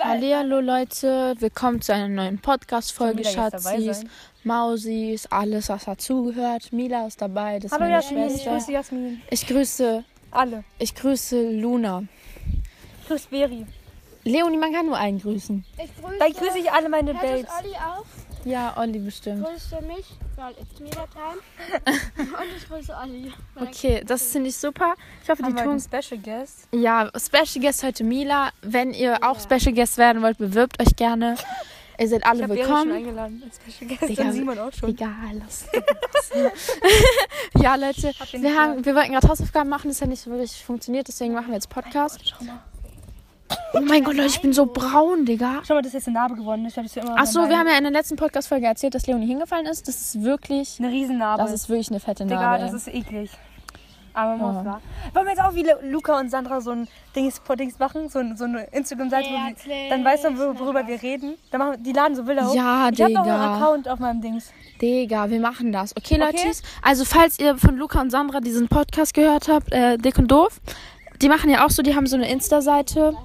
Hallo Leute, willkommen zu einer neuen Podcast-Folge, Schatzis. Mausis, alles was dazugehört. Mila ist dabei, das ist Hallo meine Jasmin, ich Schwester. grüße Jasmin. Ich grüße, Alle. ich grüße Luna. Ich grüße Beri. Leonie, man kann nur einen grüßen. Ich grüße. Dann grüße ich alle meine Babes. es Olli auch? Ja, Olli bestimmt. Grüße mich, weil it's Mila Time. Und ich grüße Olli. Okay, das finde ich super. Ich hoffe, die Haben einen tun. Special Guest. Ja, Special Guest heute Mila. Wenn ihr auch Special Guest werden wollt, bewirbt euch gerne. Ihr seid alle Ich habe Beri schon willkommen. eingeladen als Special Guest. Und Simon auch schon. Egal, lass Ja, Leute, wir, haben, wir wollten gerade Hausaufgaben machen, das hat nicht so wirklich funktioniert, deswegen machen wir jetzt Podcast. Schau mal. Oh mein Gott, Leute, ich bin so braun, Digga. Schau mal, das ist jetzt eine Narbe geworden. Ich glaube, das ist immer Achso, dabei. wir haben ja in der letzten Podcast-Folge erzählt, dass Leonie hingefallen ist. Das ist wirklich, eine Riesennarbe. das ist wirklich eine fette Digga, Narbe. das ey. ist eklig. Aber Ja. muss war. Wollen wir jetzt auch wie Luca und Sandra so ein Dings, Dings machen? So, ein- so eine Instagram-Seite, wir, dann weißt du, wor- worüber wir reden. Dann machen, die laden so Bilder hoch. Ja, ich habe auch Digga. einen Account auf meinem Dings. Digga, wir machen das. Okay, Okay. Leute, also falls ihr von Luca und Sandra diesen Podcast gehört habt, äh, Dick und Doof, die machen ja auch so, die haben so eine Insta-Seite,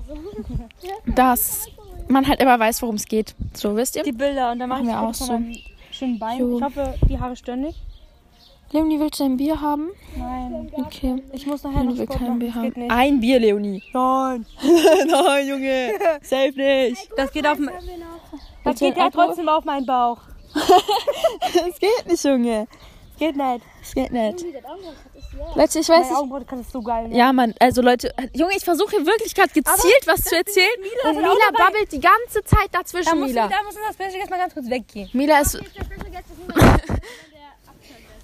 dass man halt immer weiß, worum es geht. So, wisst ihr? Die Bilder und dann mache Machen wir auch so. schönen Bein. Jo. Ich hoffe, die Haare stören nicht. Leonie, willst du ein Bier haben? Nein. Okay. Ich muss nachher noch Leonie will Sport kein. Bier haben. nicht. Ein Bier, Leonie. Nein. Nein, Junge. Safe nicht. Das geht auf, noch. das geht ja trotzdem auf meinen Bauch. Das geht nicht, Junge. Das geht nicht. Das geht nicht. Das. Leute, ich weiß Meine nicht. Das so geil. Ja, Mann, also Leute, Junge, ich versuche hier wirklich gerade gezielt was zu erzählen. Mila und Mila babbelt die ganze Zeit Da dazwischen, muss, Mila. da muss das Special jetzt mal ganz kurz weggehen. Mila ist, Guest.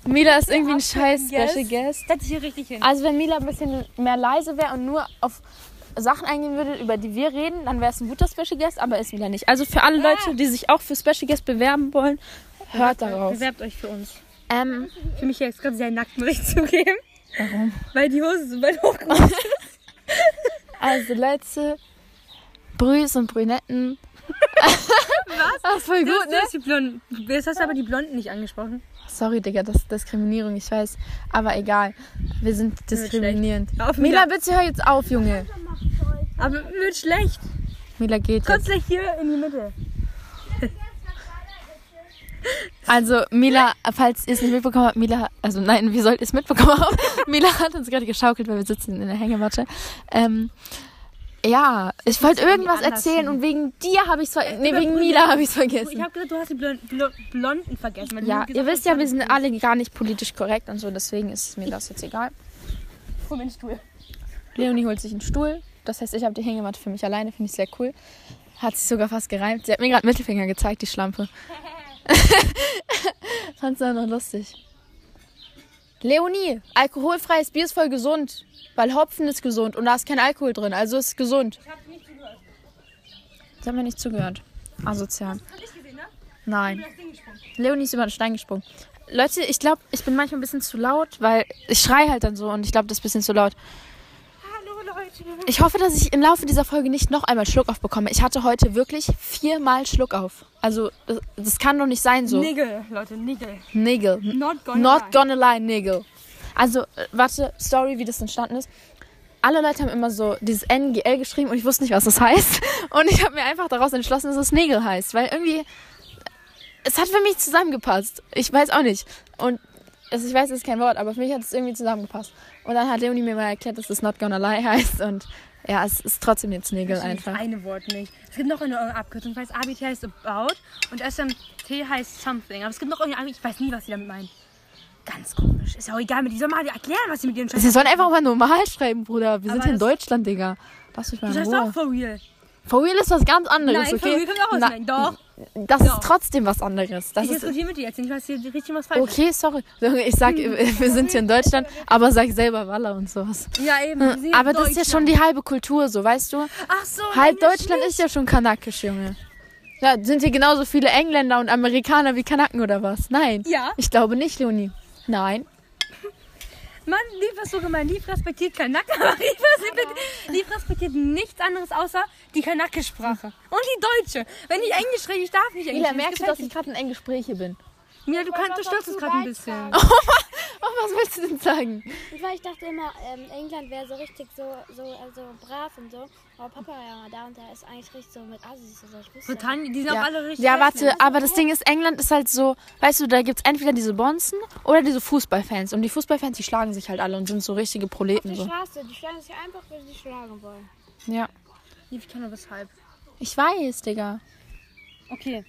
Mila ist irgendwie ein scheiß. Special Guest. Setz dich hier richtig hin. Also wenn Mila ein bisschen mehr leise wäre und nur auf Sachen eingehen würde, über die wir reden, dann wäre es ein guter Special Guest, aber ist Mila nicht. Also für alle Leute, die sich auch für Special Guest bewerben wollen, hört darauf. Bewerbt euch für uns. Ähm, Für mich jetzt gerade sehr nackt, muss ich zugeben. warum? Weil die Hose so weit hochgekommen ist. Also Leute, Brüs und Brünetten. Was? Das ist voll gut, ne? Jetzt hast du aber die Blonden nicht angesprochen. Sorry, Digga, das ist Diskriminierung, ich weiß. Aber egal. Wir sind diskriminierend. Mila. bitte hör jetzt auf, Junge. Aber wird schlecht. Mila geht Kurz jetzt. gleich hier in die Mitte. Also, Mila, falls ihr es nicht mitbekommen habt, Mila, also nein, wie sollt ihr es mitbekommen haben? Mila hat uns gerade geschaukelt, weil wir sitzen in der Hängematte. Ähm, ja, ich wollte irgendwas erzählen und wegen dir habe ich es ver Nee, wegen Mila habe ich es Ich vergessen. habe gesagt, du hast die Blon Blo Blonden vergessen. Ja, gesagt ihr wisst ja, wir sind alle gar nicht politisch korrekt und so, deswegen ist mir das jetzt egal. Hol mir den Stuhl. Leonie holt sich einen Stuhl. Das heißt, ich habe die Hängematte für mich alleine. Finde ich sehr cool. Hat sich sogar fast gereimt. Sie hat mir gerade Mittelfinger gezeigt, die Schlampe. Fand's auch noch lustig. Leonie, alkoholfreies Bier ist voll gesund. Weil Hopfen ist gesund und da ist kein Alkohol drin. Also ist es gesund. Ich habe nicht zugehört. Sie haben mir nicht zugehört. Asozial. Hab ich gesehen, ne? Nein. Leonie ist über den Stein gesprungen. Leute, ich glaube, ich bin manchmal ein bisschen zu laut, weil ich schrei halt dann so und ich glaube, das ist ein bisschen zu laut. Ich hoffe, dass ich im Laufe dieser Folge nicht noch einmal Schluck auf bekomme. Ich hatte heute wirklich viermal Schluck auf. Also, das, das kann doch nicht sein so. Nigel, Leute, Nigel. Nigel. Not gonna Not lie. gonna lie, Nigel. Also, äh, warte, Story, wie das entstanden ist. Alle Leute haben immer so dieses NGL geschrieben und ich wusste nicht, was das heißt. Und ich habe mir einfach daraus entschlossen, dass es Nigel heißt. Weil irgendwie, es hat für mich zusammengepasst. Ich weiß auch nicht. Und also ich weiß, es ist kein Wort, aber für mich hat es irgendwie zusammengepasst. Und dann hat Leonie mir mal erklärt, dass es Not gonna lie heißt. Und ja, es ist trotzdem jetzt Nigel Das einfach. eine Wort nicht. Es gibt noch eine Abkürzung. Ich weiß, ABT heißt about und SMT heißt something. Aber es gibt noch irgendwie, ich weiß nie, was sie damit meinen. Ganz komisch. Ist ja auch egal, mit die sollen mal erklären, was sie mit ihren Sie sollen einfach mal normal schreiben, Bruder. Wir sind Aber hier in das- Deutschland, Digga. Lass mich mal Du sagst auch for real. For real ist was ganz anderes, Nein, for okay? real kommt auch Nein. Doch. Das Doch. ist trotzdem was anderes. Das Ich ist, diskutiere mit dir jetzt nicht, was hier richtig was falsch okay, sorry. Ich sag, wir sind hier in Deutschland, aber sag selber Walla und sowas. Ja, eben. Aber das ist ja schon die halbe Kultur, so, weißt du? Ach so. Halb Deutschland ist ja schon kanakisch, Junge. Ja, sind hier genauso viele Engländer und Amerikaner wie Kanaken oder was? Nein. Ja. Ich glaube nicht, Leonie. Nein. Mann, Lieb ist so gemein. Lieb respektiert Kanak, aber respektiert, Lieb respektiert nichts anderes außer die Kanakisprache. Und die Deutsche. Wenn ich Englisch rede, ich darf nicht Englisch. Reden, merkst du, dass ich gerade in engen Gespräche bin? Mia, du kannst, du was störst es gerade ein bisschen. beitragen. Oh, was willst du denn sagen? Weil ich dachte immer, ähm, England wäre so richtig so, so also brav und so. Aber Papa war ja mal da und der ist eigentlich richtig so mit Assis. Also ich Britannien, die sind Ja, auch alle richtig. ja warte, aber das Ding ist, England ist halt so, weißt du, da gibt es entweder diese Bonzen oder diese Fußballfans. Und die Fußballfans, die schlagen sich halt alle und sind so richtige Proleten. Die So. Straße, die schlagen sich einfach, weil sie schlagen wollen. Ja. Wie kann weshalb? Ich weiß, Digga. Okay.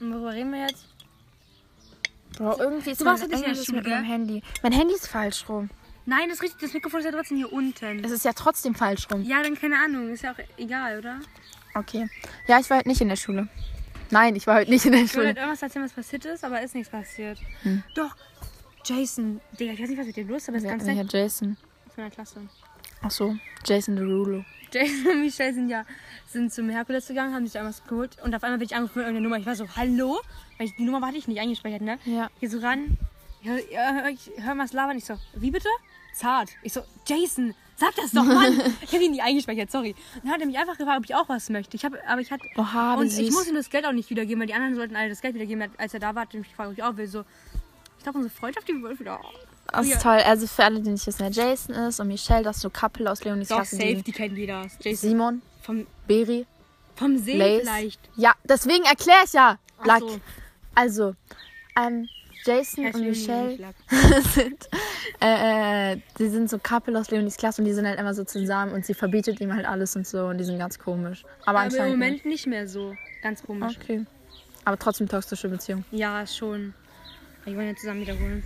Und worüber reden wir jetzt? Bro, irgendwie ist Du mein warst ja nicht in der Englisch Schule, mit meinem? Handy. Mein Handy ist falsch rum. Nein, das ist richtig. Das Mikrofon ist ja trotzdem hier unten. Es ist ja trotzdem falsch rum. Ja, dann keine Ahnung. Ist ja auch egal, oder? Okay. Ja, ich war heute nicht in der Schule. Nein, ich war heute nicht in der Ich wollte halt Schule. irgendwas erzählen, was passiert ist, aber ist nichts passiert. Doch. Jason, Digga, ich weiß nicht, was mit dem los ist, aber ist Wer, ganz nett Jason? aus meiner Klasse. Ach so, Jason Derulo. Jason und Michelle sind ja sind zum Herkules gegangen, haben sich einmal was geholt und auf einmal bin ich angerufen mit irgendeiner Nummer. Ich war so, hallo? Weil ich, die Nummer hatte ich nicht eingespeichert, ne? Ja. Hier so ran. Ja, ja, ich hör mal was labern. Ich so, wie bitte? Zart. Ich so, Jason, sag das doch, Mann. ich habe ihn nicht eingespeichert, sorry. Dann hat er mich einfach gefragt, ob ich auch was möchte. Ich habe, aber ich hatte, wie und ich süß. muss ihm das Geld auch nicht wiedergeben, weil die anderen sollten alle das Geld wiedergeben. Als er da war, hat er mich gefragt, ob ich auch will. So, ich glaube, unsere Freundschaft, die wird wieder. Das ist Ja. toll. Also für alle, die nicht wissen, wer Jason ist und Michelle, das ist so Couple aus Leonis Doch, Klasse. safe, Die die kennt jeder. Jason. Simon, Vom, Beri, vom See Lace. vielleicht. Ja, deswegen erkläre ich ja. Lack. so. Also, ähm, Jason Heißt und Leonie, Michelle sind, äh, äh, die sind so Couple aus Leonis Klasse und die sind halt immer so zusammen und sie verbietet ihm halt alles und so und die sind ganz komisch. Aber, Aber im anscheinend Moment nicht mehr so. Ganz komisch. Okay. Aber trotzdem toxische Beziehung. Ja, schon. Die wollen ja zusammen wiederholen.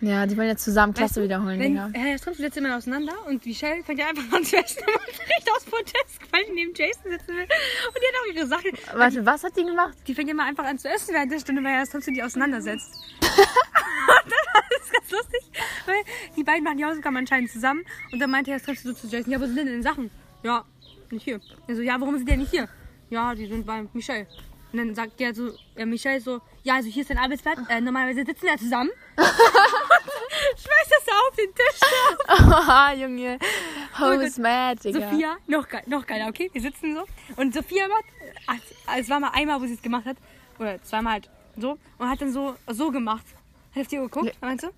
Ja, die wollen jetzt zusammen Klasse wiederholen, wenn, Digga. äh, kommt jetzt immer auseinander und Michelle fängt ja einfach an zu essen und macht recht aus Protest, weil die neben Jason sitzen will. Und die hat auch ihre Sachen. Warte, was hat die gemacht? Die fängt immer einfach an zu essen während der Stunde, weil er trotzdem die auseinandersetzt. ist ganz lustig, weil die beiden machen die Hausaufgaben anscheinend zusammen. Und dann meinte er, das treffst du zu Jason. Ja, wo sind denn die Sachen? Ja, nicht hier. Also, ja, warum sind die denn nicht hier? Ja, die sind bei Michelle. Und dann sagt der so, ja, Michelle so, ja, also hier ist dein Arbeitsplatz. Äh, normalerweise sitzen wir zusammen. Schmeißt das so auf den Tisch. Oha, Junge. Oh Who's mad, Digga? Sophia, noch, ge noch geiler, okay? Wir sitzen so. Und Sophia macht, ach, es war mal einmal, wo sie es gemacht hat. Oder zweimal halt so. Und hat dann so, so gemacht. Hat auf die Uhr geguckt, meinst du?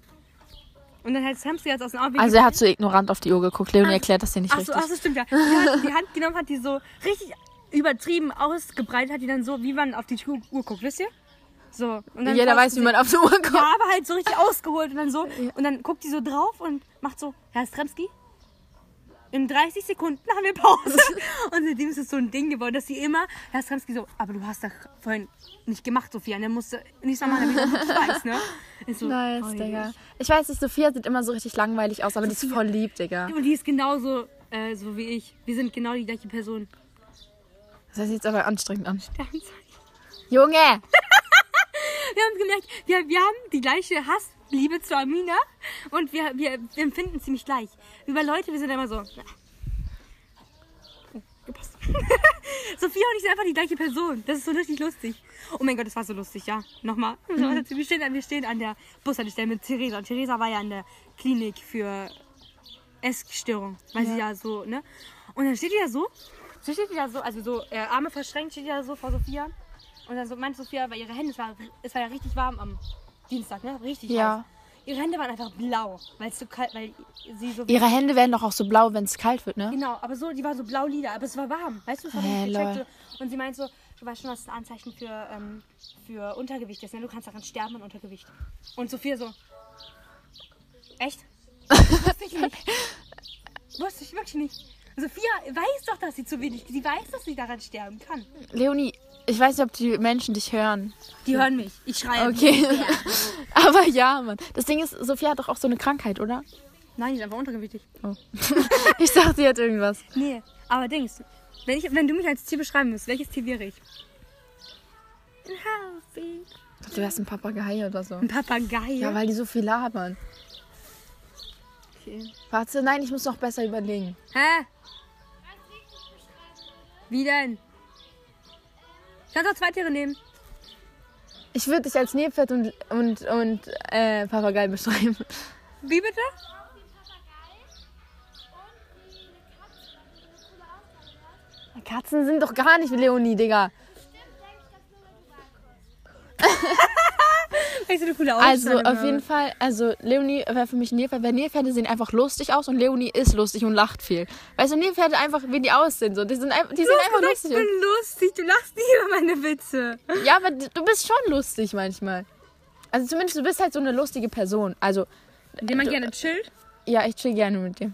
Und dann hat Samsi jetzt aus dem Auge. Also er hat so ignorant auf die Uhr geguckt. Leonie erklärt das dir nicht ach so, richtig. ach so, stimmt ja. Die hat die Hand genommen, hat die so richtig übertrieben ausgebreitet, hat die dann so, wie man auf die Uhr Uhr guckt, wisst ihr? So. Und dann Jeder weiß, du wie man auf die Uhr guckt. Ja, aber halt so richtig ausgeholt und dann so. Und dann guckt die so drauf und macht so, Herr Stremski, in 30 Sekunden haben wir Pause. und seitdem ist es so ein Ding geworden, dass sie immer, Herr Stremski so, aber du hast doch vorhin nicht gemacht, Sophia. Und dann musste nicht mal machen, damit ich weiß, ne? Ist so, Nice, oh, Digga. Ich weiß nicht, Sophia sieht immer so richtig langweilig aus, aber die ist voll lieb, Digga. Und die ist genauso äh, so wie ich. Wir sind genau die gleiche Person. Das hört sich jetzt aber anstrengend an. Wir Junge! haben gemerkt, wir, wir haben die gleiche Hassliebe zu Amina und wir, wir, wir empfinden ziemlich gleich. Über Leute, wir sind immer so. na. Oh, gepasst. Sophia und ich sind einfach die gleiche Person. Das ist so richtig lustig. Oh mein Gott, das war so lustig, ja. Nochmal. Wir, stehen, an- wir stehen an der Bushaltestelle mit Theresa. Und Theresa war ja in der Klinik für Essstörung. Weil sie ja so, ne? Und dann steht die da so. Sie steht die da so, also so äh, Arme verschränkt, steht die da so vor Sophia. Und dann so meint Sophia, weil ihre Hände, es war, es war ja richtig warm am Dienstag, ne? Richtig Ja. heiß. Ihre Hände waren einfach blau, weil es so kalt, weil sie so Ihre Hände werden doch auch so blau, wenn es kalt wird, ne? Genau, aber so, die war so blau-lila, aber es war warm. Weißt du, richtig lol. gecheckt. so. Und sie meint so, du weißt schon, es ein Anzeichen für, ähm, für Untergewicht ist. Ne? Du kannst daran sterben an Untergewicht. Und Sophia so, echt? Wusste ich nicht. Wusste ich wirklich nicht. Sophia weiß doch, dass sie zu wenig, sie weiß, dass sie daran sterben kann. Leonie, ich weiß nicht, ob die Menschen dich hören. Die hören mich. Ich schreie. Okay. aber ja, Mann. Das Ding ist, Sophia hat doch auch so eine Krankheit, oder? Nein, die ist einfach untergewichtig. Ich dachte, sie hat irgendwas. Nee, aber Dings, wenn, ich, wenn du mich als Tier beschreiben müsst, welches Tier wäre ich? Ein Hausi. Du wärst ein Papagei oder so. Ein Papagei. Ja, weil die so viel labern. Okay. Warte, nein, ich muss noch besser überlegen. Hä? Wie denn? Ich kann doch zwei Tiere nehmen. Ich würde dich als Nilpferd und, und, und äh, Papagei beschreiben. Wie bitte? Katzen sind doch gar nicht wie Leonie, Digga. Echt so eine coole Also Ausstrahlung auf jeden Fall, also Leonie wäre für mich Nilpferd, weil Nilpferde sehen einfach lustig aus und Leonie ist lustig und lacht viel. Weißt du, Nilpferde einfach, wie die aussehen, so, die sind einfach, die sehen einfach Ich lustig bin aus. lustig, du lachst nie über meine Witze. Ja, aber du bist schon lustig manchmal. Also zumindest du bist halt so eine lustige Person. Also, Den man Du- gerne chillt, ja, ich chill gerne mit dir.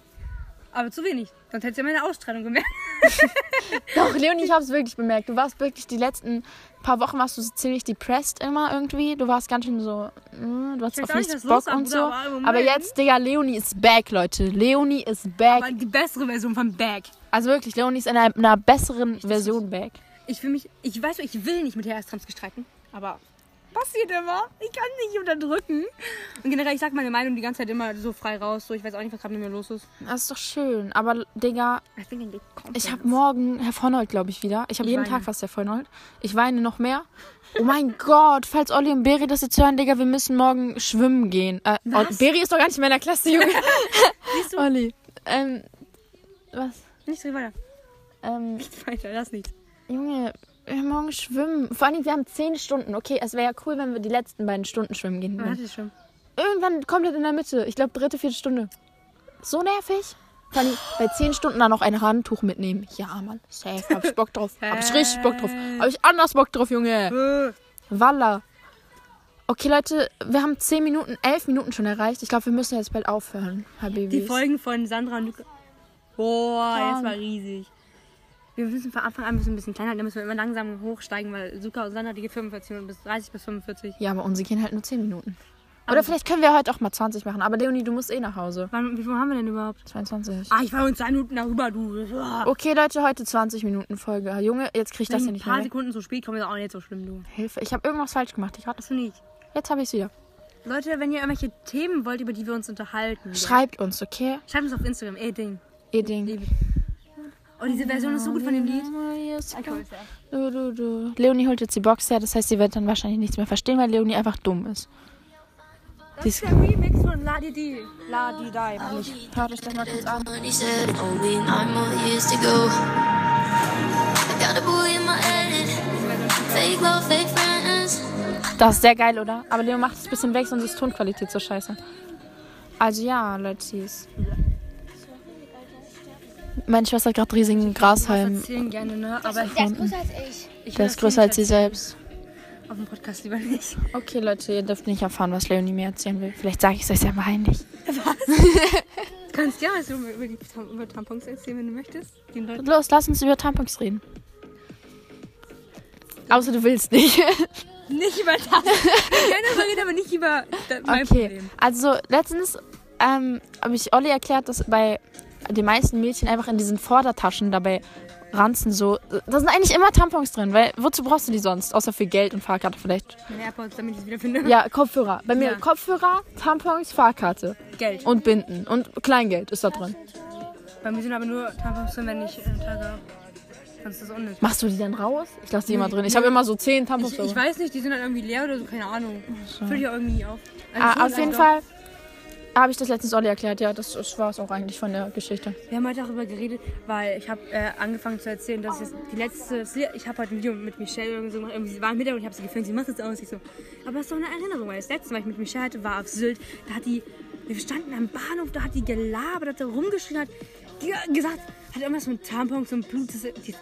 Aber zu wenig. Sonst hättest du ja meine Ausstrahlung gemerkt. Doch, Leonie, ich hab's wirklich bemerkt. Du warst wirklich die letzten paar Wochen warst du so ziemlich depressed immer irgendwie. Du warst ganz schön so, mm, du hast auf nichts Bock und so. aber Aber jetzt, Digga, Leonie ist back, Leute. Leonie ist back. Aber die bessere Version von Bag. Also wirklich, Leonie ist in einer, einer besseren Version back. Ich will mich, ich weiß, ich will nicht mit Herr Stramski streiten, aber passiert immer. Ich kann nicht unterdrücken. Und generell, ich sag meine Meinung die ganze Zeit immer so frei raus. So, ich weiß auch nicht, was gerade mit mir los ist. Das ist doch schön. Aber, Digga, ich habe morgen Herr Vonold, glaube ich, wieder. Ich habe Ich jeden weine. Tag fast Herr Vonold. Ich weine noch mehr. Oh mein Gott, falls Olli und Beri das jetzt hören, Digga, wir müssen morgen schwimmen gehen. Äh, Was? Beri ist doch gar nicht in meiner Klasse, Junge. Siehst du? Olli. Ähm, was? Nicht so weiter. Ähm, Nicht weiter, das nicht. Junge, morgen schwimmen. Vor allem, wir haben zehn Stunden. Okay, es wäre ja cool, wenn wir die letzten beiden Stunden schwimmen gehen würden. ich schon. Irgendwann komplett in der Mitte. Ich glaube, dritte, vierte Stunde. So nervig. Vor allem bei zehn Stunden dann noch ein Handtuch mitnehmen. Ja, Mann. Safe. Hab ich Bock drauf. Hab ich richtig Bock drauf. Hab ich anders Bock drauf, Junge. Walla. Okay, Leute, wir haben zehn Minuten, elf Minuten schon erreicht. Ich glaube, wir müssen jetzt bald aufhören, Habibis. Die Folgen von Sandra und Luca. Boah, jetzt war riesig. Wir müssen von Anfang an müssen ein bisschen kleiner, halten, dann müssen wir immer langsam hochsteigen, weil Luca und Sandra, die geht 45 Minuten bis 30 bis 45. Ja, aber unsere gehen halt nur zehn Minuten. Oder vielleicht können wir heute auch mal 20 machen. Aber Leonie, du musst eh nach Hause. Wann, wie viel haben wir denn überhaupt? 22. Ah, ich war uns zwei Minuten darüber, du. Ah. Okay, Leute, heute 20 Minuten Folge. Junge, jetzt krieg ich das Wenn ja ein nicht paar mehr. weg. Sekunden zu spät kommen, ist auch nicht so schlimm, du. Hilfe, ich habe irgendwas falsch gemacht. Ich Hast du nicht? Jetzt habe ich es wieder. Leute, wenn ihr irgendwelche Themen wollt, über die wir uns unterhalten, ja, Schreibt uns, okay? schreibt uns auf Instagram. Ey, Ding. Ihr Ding. Oh, diese Version ist so gut von dem Lied. Du, du, du. Leonie holt jetzt die Box her, das heißt, sie wird dann wahrscheinlich nichts mehr verstehen, weil Leonie einfach dumm ist. Das ist der Remix von La Di Di. La Di Di. Hört euch das mal kurz an. Das ist sehr geil, oder? Aber Leo macht es ein bisschen weg, sonst ist Tonqualität so scheiße. Also ja, Leute. Meine Schwester hat gerade riesigen Grashalm. gerne, ne? Aber Der ist größer als ich. ich Der will ist größer als sie selbst. Auf dem Podcast lieber nicht. Okay, Leute, ihr dürft nicht erfahren, was Leonie mir erzählen will. Vielleicht sage ich es euch selber heimlich. Du kannst ja was über, über, die, Tam- über Tampons erzählen, wenn du möchtest. Den Leuten. Los, lass uns über Tampons reden. Außer du willst nicht. Nicht über das. Gerne reden, aber nicht über mein Okay, Problem. also letztens ähm, habe ich Olli erklärt, dass bei den meisten Mädchen einfach in diesen Vordertaschen dabei ranzen so. Da sind eigentlich immer Tampons drin, weil wozu brauchst du die sonst? Außer für Geld und Fahrkarte vielleicht. Meine AirPods, damit ich wieder finde. Ja, Kopfhörer. Bei mir Ja. Kopfhörer, Tampons, Fahrkarte Geld. und Binden und Kleingeld ist da drin. Bei mir sind aber nur Tampons drin, wenn ich äh, Tage habe. Machst du die dann raus? Ich lasse die immer drin. Ich habe immer so zehn Tampons. Ich, ich weiß nicht, die sind dann irgendwie leer oder so, keine Ahnung. Füll die irgendwie nie auf. Also ah, auf jeden Fall habe ich das letztens Olli erklärt. Ja, das, das war es auch eigentlich von der Geschichte. Wir haben heute darüber geredet, weil ich habe äh, angefangen zu erzählen, dass ich die letzte, ich habe heute ein Video mit Michelle irgendwie so gemacht, irgendwie, sie war im Mittag und ich habe sie gefilmt, sie macht das aus. Ich so, aber das ist doch eine Erinnerung, weil das letzte Mal, ich mit Michelle hatte, war auf Sylt, da hat die, wir standen am Bahnhof, da hat die gelabert, hat da rumgeschrien, hat gesagt, hat irgendwas mit Tampons und Blut, das, die,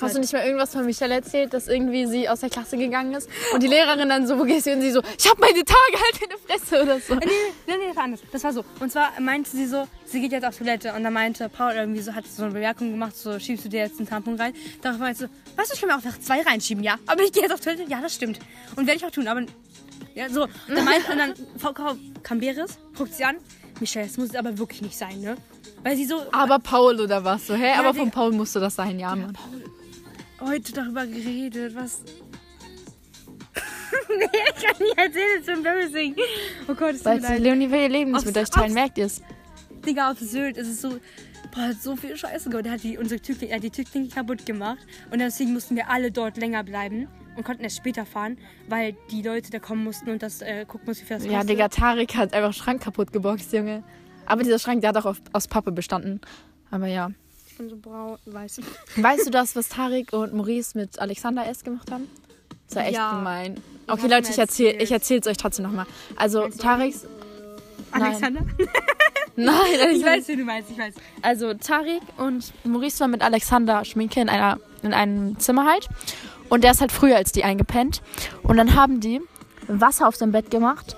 Hast du nicht mal irgendwas von Michelle erzählt, dass irgendwie sie aus der Klasse gegangen ist und die Lehrerin dann so, wo gehst du? Und sie so, ich habe meine Tage, halt deine Fresse oder so. Nee, nee, nee, das war anders. Das war so. Und zwar meinte sie so, sie geht jetzt auf Toilette. Und dann meinte Paul irgendwie so, hat so eine Bemerkung gemacht, so, schiebst du dir jetzt einen Tampon rein? Darauf meinte sie, weißt du, ich kann mir auch einfach zwei reinschieben, ja. Aber ich gehe jetzt auf Toilette, ja, das stimmt. Und werde ich auch tun, aber, ja, so. Und dann meinte, und dann Frau Camberes, guckt sie an, Michelle, das muss es aber wirklich nicht sein, ne? Weil sie so Aber Paul oder was so, hä? Aber die- von Paul musste das sein, ja, Mann. heute darüber geredet, was... nee, ich kann nicht erzählen, it's so embarrassing. Oh Gott, es mir Weil leid. Leonie will ihr Leben nicht mit euch teilen, merkt ihr es? Digga, auf Sylt ist es so. Boah, hat so viel Scheiße gemacht. Der hat die, unsere Türklinke, er hat die Türklinke kaputt gemacht. Und deswegen mussten wir alle dort länger bleiben und konnten erst später fahren, weil die Leute da kommen mussten und das äh, gucken mussten, wie viel das Ja, kostet. Digga, Tarek hat einfach Schrank kaputt geboxt, Junge. Aber dieser Schrank, der hat auch auf, aus Pappe bestanden. Aber ja. Ich bin so braun, weiß. Weißt du das, was Tarek und Maurice mit Alexander S. gemacht haben? Das war echt Ja. gemein. Okay, Leute, mir ich erzähle ich erzähl's euch trotzdem nochmal. Also, Tariks. Alexander? Nein, Ich Alexander. weiß, wie du meinst, ich weiß. Also, Tarik und Maurice waren mit Alexander Schminke in, einer, in einem Zimmer halt. Und der ist halt früher als die eingepennt. Und dann haben die Wasser auf sein Bett gemacht.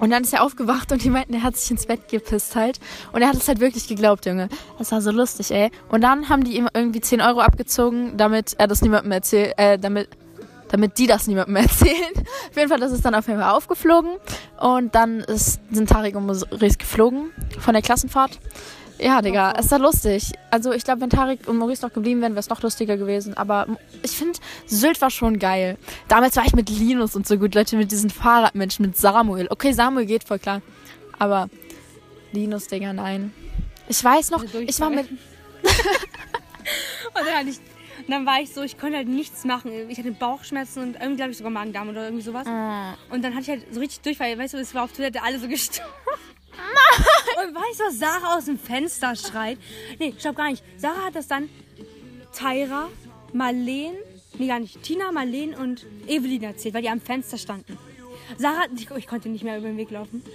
Und dann ist er aufgewacht und die meinten, er hat sich ins Bett gepisst halt. Und er hat es halt wirklich geglaubt, Junge. Das war so lustig, ey. Und dann haben die ihm irgendwie 10 Euro abgezogen, damit er das niemandem erzählt, äh, damit, damit die das niemandem erzählen. auf jeden Fall, das ist dann auf jeden Fall aufgeflogen. Und dann ist, sind Tarik und Maurice geflogen von der Klassenfahrt. Ja, Digga, es war lustig. Also ich glaube, wenn Tarik und Maurice noch geblieben wären, wäre es noch lustiger gewesen. Aber ich finde, Sylt war schon geil. Damals war ich mit Linus und so gut, Leute, mit diesen Fahrradmenschen, mit Samuel. Okay, Samuel geht voll klar. Aber Linus, Digga, nein. Ich weiß noch, ich war mit... Und dann, ich, und dann war ich so, ich konnte halt nichts machen. Ich hatte Bauchschmerzen und irgendwie glaube ich sogar Magen-Darm oder irgendwie sowas. Und dann hatte ich halt so richtig Durchfall. Weißt du, es war auf Toilette alle so gestorben. Und weißt du, was Sarah aus dem Fenster schreit? Nee, stopp gar nicht. Sarah hat das dann Tyra, Marleen, nee gar nicht, Tina, Marleen und Evelyn erzählt, weil die am Fenster standen. Sarah, ich, ich konnte nicht mehr über den Weg laufen.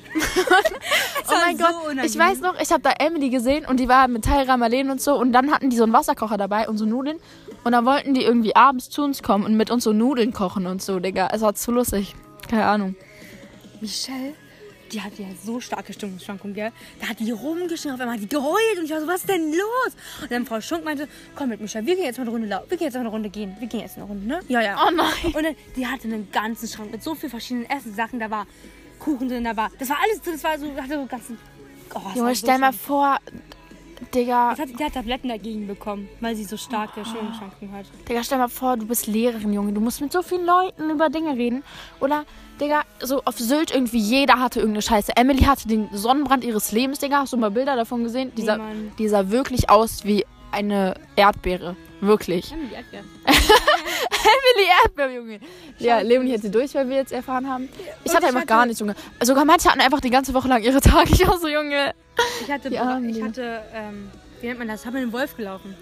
Oh mein so Gott, ich unangenehm. weiß noch, ich habe da Emily gesehen und die war mit Tyra, Marlene und so und dann hatten die so einen Wasserkocher dabei und so Nudeln und dann wollten die irgendwie abends zu uns kommen und mit uns so Nudeln kochen und so, Digga. Es war zu lustig. Keine Ahnung. Michelle, die hat ja so starke Stimmungsschwankungen, gell? Da hat die rumgeschrien, auf einmal hat die geheult und ich war so, was ist denn los? Und dann Frau Schunk meinte, komm mit Michelle, wir gehen jetzt mal eine Runde laufen, wir gehen jetzt mal eine Runde gehen, wir gehen jetzt eine Runde, ne? Ja, ja. Oh nein. Und dann, die hatte einen ganzen Schrank mit so vielen verschiedenen Essenssachen, da war Kuchen drin, da war, das war alles drin, das war so, hatte so ganzen, oh, Junge, so stell mal schlimm. vor, Digga, Das hat, die hat Tabletten dagegen bekommen, weil sie so starke Stimmungsschwankungen hat. Digga, stell mal vor, du bist Lehrerin, Junge. Du musst mit so vielen Leuten über Dinge reden. Oder, Digga, so auf Sylt irgendwie jeder hatte irgendeine Scheiße. Emily hatte den Sonnenbrand ihres Lebens, Digga. Hast du mal Bilder davon gesehen? Die, sah, Mann. die sah wirklich aus wie eine Erdbeere. Wirklich. Emily Erdbeere, Junge. Ja, Leonie hätte durch, weil wir jetzt erfahren haben. Ich hatte einfach gar nichts, Junge. Sogar manche hatten einfach die ganze Woche lang ihre Tage. Ich war so, Junge. Ich hatte, ich hatte, ähm, wie nennt man das? Ich habe mit einem Wolf gelaufen.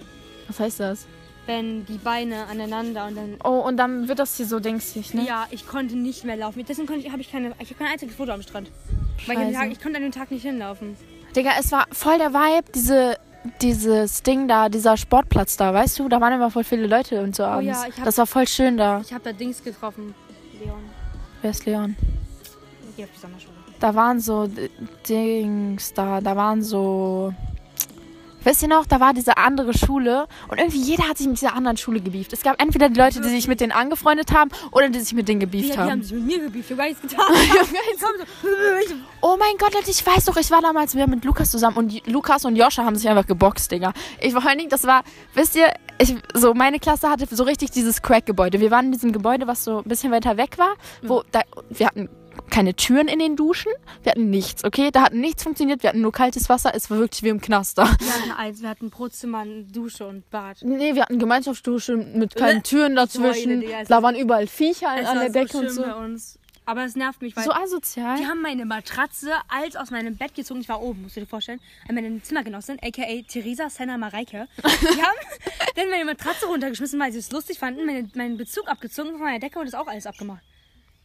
Was heißt das? Wenn die Beine aneinander und dann Oh, und dann wird das hier so dingsig, ne? Ja, ich konnte nicht mehr laufen. Deswegen konnte ich, habe ich keine, ich habe kein einziges Foto am Strand. Weil ich, Scheiße. Tag, ich konnte an dem Tag nicht hinlaufen. Digga, es war voll der Vibe, diese, dieses Ding da, dieser Sportplatz da, weißt du? Da waren immer voll viele Leute und so abends. ja, ich hab- das war voll schön da. Ich habe da Dings getroffen. Leon. Wer ist Leon? Ich gehe auf die Sommerschule. Da waren so Dings da, da waren so... Wisst ihr noch, da war diese andere Schule und irgendwie jeder hat sich mit dieser anderen Schule gebieft. Es gab entweder die Leute, die sich mit denen angefreundet haben oder die sich mit denen Die, gebieft die haben haben. sich mit mir gebieft. Ich nichts getan. Oh mein Gott, Leute, ich weiß doch, ich war damals wieder mit Lukas zusammen und Lukas und Joscha haben sich einfach geboxt, Digga. Ich vor allen Dingen, das war, wisst ihr, ich, so meine Klasse hatte so richtig dieses Crack-Gebäude. Wir waren in diesem Gebäude, was so ein bisschen weiter weg war, wo da, wir hatten keine Türen in den Duschen, wir hatten nichts, okay? Da hat nichts funktioniert, wir hatten nur kaltes Wasser, es war wirklich wie im Knast da. wir hatten eins. Wir hatten pro Zimmer eine Dusche und Bad. Nee, wir hatten Gemeinschaftsdusche mit keinen Türen dazwischen, es da war- waren überall Viecher an an der Decke so und so. bei uns. Aber es nervt mich, weil So asozial. die haben meine Matratze als aus meinem Bett gezogen. Ich war oben, musst du dir vorstellen. An meine Zimmergenossin, a.k.a. Theresa Senna Mareike. Die haben dann meine Matratze runtergeschmissen, weil sie es lustig fanden, meine, meinen Bezug abgezogen von meiner Decke und das auch alles abgemacht.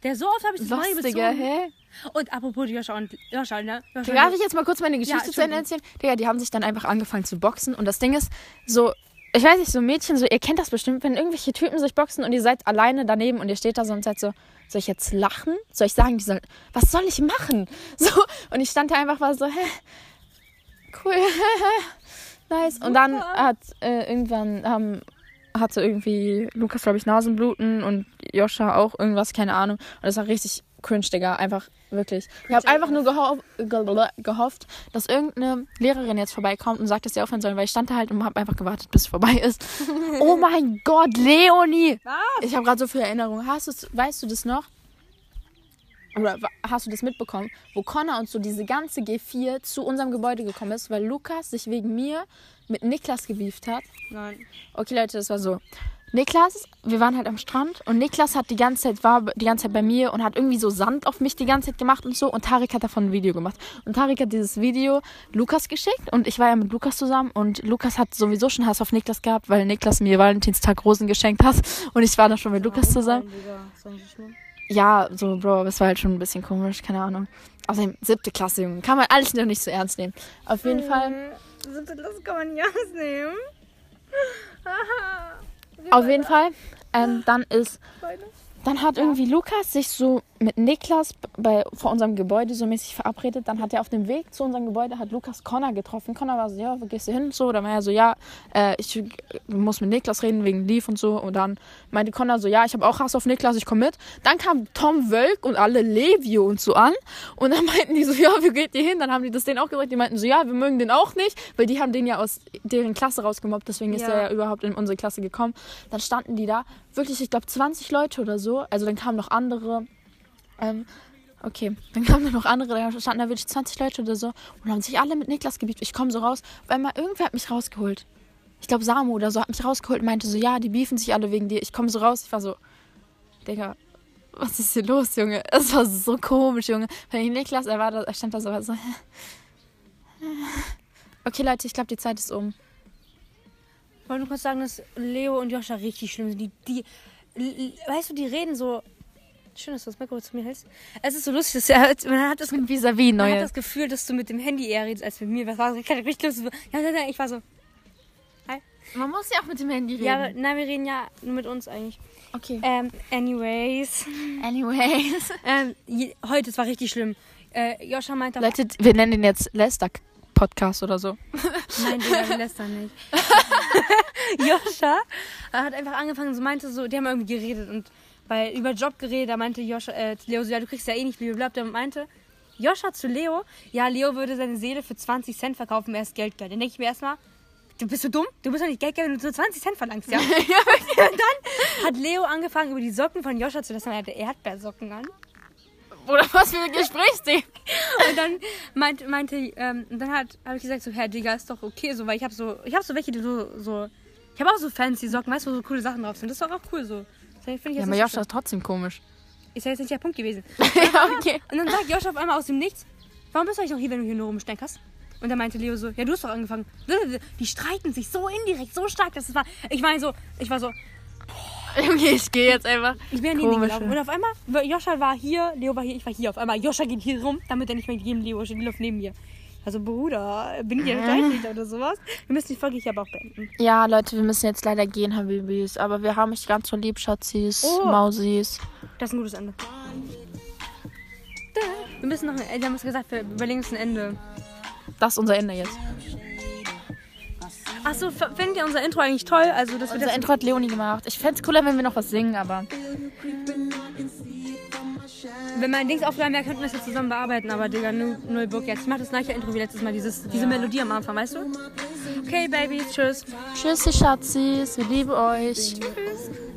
Der so oft habe ich das neue Digga, bezogen. hä? Und apropos Joscha und Joscha, ne? Joscha, Darf ich jetzt mal kurz meine Geschichte Ja, zu Ende erzählen? Digga, die haben sich dann einfach angefangen zu boxen. Und das Ding ist, so, ich weiß nicht, so Mädchen, so, ihr kennt das bestimmt, wenn irgendwelche Typen sich boxen und ihr seid alleine daneben und ihr steht da so und seid so, soll ich jetzt lachen? Soll ich sagen, die sollen, was soll ich machen? So, und ich stand da einfach war so, hä, cool, nice. Und dann hat äh, irgendwann, haben, hatte irgendwie Lukas, glaube ich, Nasenbluten und Joscha auch irgendwas, keine Ahnung. Und das war richtig cringe, Digga. Einfach wirklich. Ich habe einfach nur geho ge gehofft, dass irgendeine Lehrerin jetzt vorbeikommt und sagt, dass sie aufhören sollen, weil ich stand da halt und habe einfach gewartet, bis es vorbei ist. oh mein Gott, Leonie! Ich habe gerade so viele Erinnerungen. Hast du's, weißt du das noch? Oder hast du das mitbekommen, wo Connor und so diese ganze G4 zu unserem Gebäude gekommen ist, weil Lukas sich wegen mir mit Niklas gebieft hat? Nein. Okay, Leute, das war so. Niklas, wir waren halt am Strand und Niklas hat die ganze Zeit, war die ganze Zeit bei mir und hat irgendwie so Sand auf mich die ganze Zeit gemacht und so und Tarik hat davon ein Video gemacht. Und Tarik hat dieses Video Lukas geschickt und ich war ja mit Lukas zusammen und Lukas hat sowieso schon Hass auf Niklas gehabt, weil Niklas mir Valentinstag Rosen geschenkt hat und ich war dann schon mit Lukas zusammen. Ja, so, Bro, das war halt schon ein bisschen komisch, keine Ahnung. Außerdem, siebte Klasse, Junge, kann man alles noch nicht so ernst nehmen. Auf jeden Fall. Das kann man nicht ausnehmen. Auf jeden Fall. Ähm, dann ist. Dann hat irgendwie Lukas sich so mit Niklas bei, vor unserem Gebäude so mäßig verabredet. Dann hat er auf dem Weg zu unserem Gebäude hat Lukas Connor getroffen. Connor war so, ja, wo gehst du hin? So, dann war er so, ja, äh, ich muss mit Niklas reden wegen Leaf und so. Und dann meinte Connor so, ja, ich habe auch Hass auf Niklas, ich komme mit. Dann kam Tom Wölk und alle Levio und so an. Und dann meinten die so, ja, wie geht ihr hin? Dann haben die das denen auch gesagt. Die meinten so, ja, wir mögen den auch nicht, weil die haben den ja aus deren Klasse rausgemobbt. Deswegen ist Ja. er ja überhaupt in unsere Klasse gekommen. Dann standen die da, wirklich, ich glaube, 20 Leute oder so. Also dann kamen noch andere. Ähm, okay, dann kamen da noch andere, da standen da wirklich 20 Leute oder so und haben sich alle mit Niklas gebiebt. Ich komme so raus, weil mal irgendwer hat mich rausgeholt. Ich glaube, Samu oder so hat mich rausgeholt und meinte so, ja, die beefen sich alle wegen dir. Ich komme so raus, ich war so, Digga, was ist hier los, Junge? Es war so komisch, Junge. Wenn ich Niklas, er war da, er stand da so, war so Okay, Leute, ich glaube, die Zeit ist um. Ich wollte nur kurz sagen, dass Leo und Joscha richtig schlimm sind. Die, die, weißt du, die reden so. Schön, dass du das Mikro zu mir hältst. Es ist so lustig, dass er, man hat das, man Vis-à-vis hat neue. das Gefühl, dass du mit dem Handy eher redest als mit mir. Was war so richtig lustig. Ja, ja, ja, ich war so. Man muss ja auch mit dem Handy reden. Ja, nein, wir reden ja nur mit uns eigentlich. okay. Ähm, anyways. Anyways. Ähm, je, heute, es war richtig schlimm. Äh, Joscha meinte, Leute, wir nennen den jetzt Lester Podcast oder so. Nein, Digga, wir lästern nicht. Joscha hat einfach angefangen, so meinte so, die haben irgendwie geredet und bei, über Job geredet, da meinte Joscha, äh, Leo so, ja, du kriegst ja eh nicht, blablabla. Der meinte, Joscha zu Leo, ja, Leo würde seine Seele für 20 Cent verkaufen, er ist Geldgeil. Dann denke ich mir erstmal, du bist so dumm, du bist doch nicht Geldgeil, wenn du so 20 Cent verlangst, ja? und dann hat Leo angefangen, über die Socken von Joscha zu lästern, er hatte Erdbeersocken an. Oder was für ein Gesprächsthema. Und dann meinte, meinte ähm, und dann hat, habe ich gesagt, so, Herr Digga, ist doch okay, so, weil ich habe so, ich habe so welche, die so, so, ich habe auch so fancy Socken, weißt du, wo so coole Sachen drauf sind. Das ist doch auch cool so. Das finde ich Ja, aber Joscha ist trotzdem komisch. Ist ja jetzt nicht der Punkt gewesen. ja, okay. Und dann sagt Joscha auf einmal aus dem Nichts, warum bist du eigentlich noch hier, wenn du hier nur rumsteckerst? Und dann meinte Leo so, ja, du hast doch angefangen. Die streiten sich so indirekt, so stark, dass es war. Ich war so, ich war so, Okay, ich gehe jetzt einfach. ich bin an ihn gelaufen. Und auf einmal, Joscha war hier, Leo war hier, ich war hier. Auf einmal, Joscha geht hier rum, damit er nicht mehr gegen Leo steht. Leo läuft neben mir. Also, Bruder, bin ich ja gleich oder sowas? Wir müssen die Folge hier aber auch beenden. Ja, Leute, wir müssen jetzt leider gehen, Habibis. Aber wir haben euch ganz so lieb, Schatzis, Oh. Mausis. Das ist ein gutes Ende. Wir müssen noch, ein- wir haben es gesagt, wir überlegen uns ein Ende. Das ist unser Ende jetzt. Achso, findet ihr unser Intro eigentlich toll? Also, das Unser Intro hat Leonie gemacht. Ich fände es cooler, wenn wir noch was singen, aber. Wenn mein Dings aufgenommen wäre, könnten wir es jetzt zusammen bearbeiten, aber Digga, null, null Bock jetzt. Ich mach das gleiche Intro wie letztes Mal, dieses, diese Melodie am Anfang, weißt du? Okay, Baby, tschüss. Tschüssi, Schatzis. Wir lieben euch. Tschüss.